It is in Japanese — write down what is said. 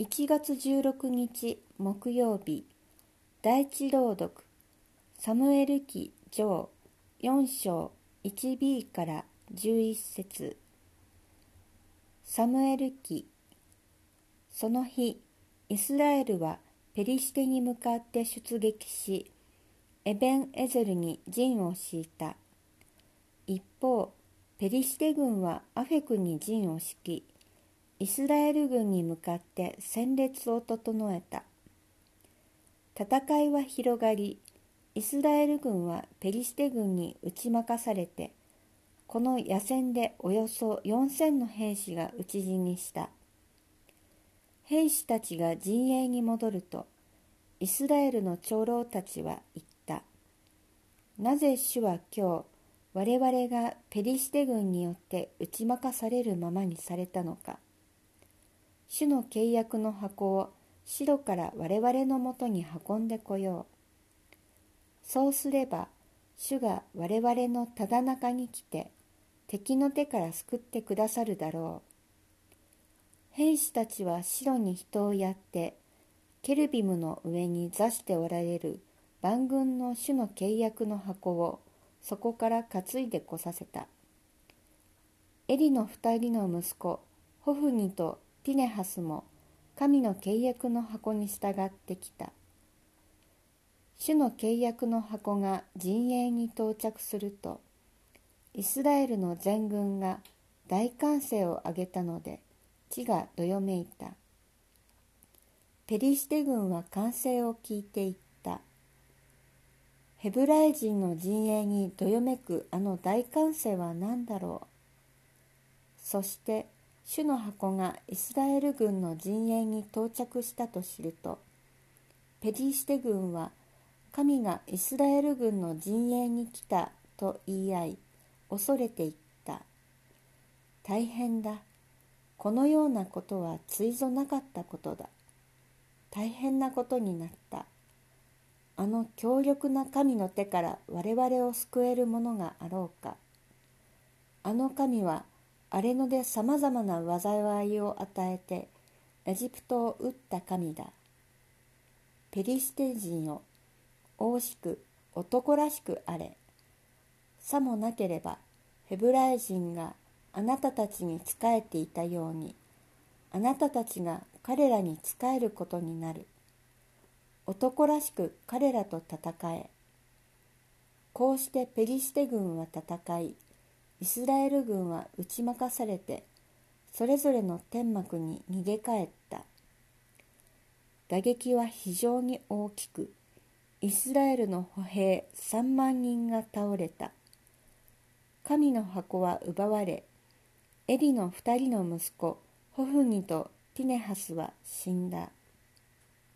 1月16日木曜日第一朗読サムエル記上4章 1b から11節。サムエル記その日イスラエルはペリシテに向かって出撃しエベン・エゼルに陣を敷いた。一方ペリシテ軍はアフェクに陣を敷きイスラエル軍に向かって戦列を整えた。戦いは広がりイスラエル軍はペリシテ軍に打ち負かされてこの野戦でおよそ4,000の兵士が討ち死にした。兵士たちが陣営に戻るとイスラエルの長老たちは言った。なぜ主は今日我々がペリシテ軍によって打ち負かされるままにされたのか。主の契約の箱を城から我々のもとに運んでこよう。そうすれば、主が我々のただ中に来て、敵の手から救ってくださるだろう。兵士たちは城に人をやって、ケルビムの上に座しておられる万軍の主の契約の箱をそこから担いでこさせた。エリの二人の息子、ホフニとピネハスも神の契約の箱に従ってきた。主の契約の箱が陣営に到着すると、イスラエルの全軍が大歓声を上げたので、地がどよめいた。ペリシテ軍は歓声を聞いていった。ヘブライ人の陣営にどよめくあの大歓声は何だろう。そして主の箱がイスラエル軍の陣営に到着したと知るとペリシテ軍は神がイスラエル軍の陣営に来たと言い合い恐れていった。大変だ。このようなことはついぞなかったことだ。大変なことになった。あの強力な神の手から我々を救えるものがあろうか。あの神は荒れ野でさまざまな災いを与えてエジプトを打った神だ。ペリシテ人よ、王しく男らしくあれ。さもなければヘブライ人があなたたちに仕えていたようにあなたたちが彼らに仕えることになる。男らしく彼らと戦え。こうしてペリシテ軍は戦い、イスラエル軍は打ち負かされてそれぞれの天幕に逃げ帰った。打撃は非常に大きくイスラエルの歩兵3万人が倒れた。神の箱は奪われエリの2人の息子ホフニとティネハスは死んだ。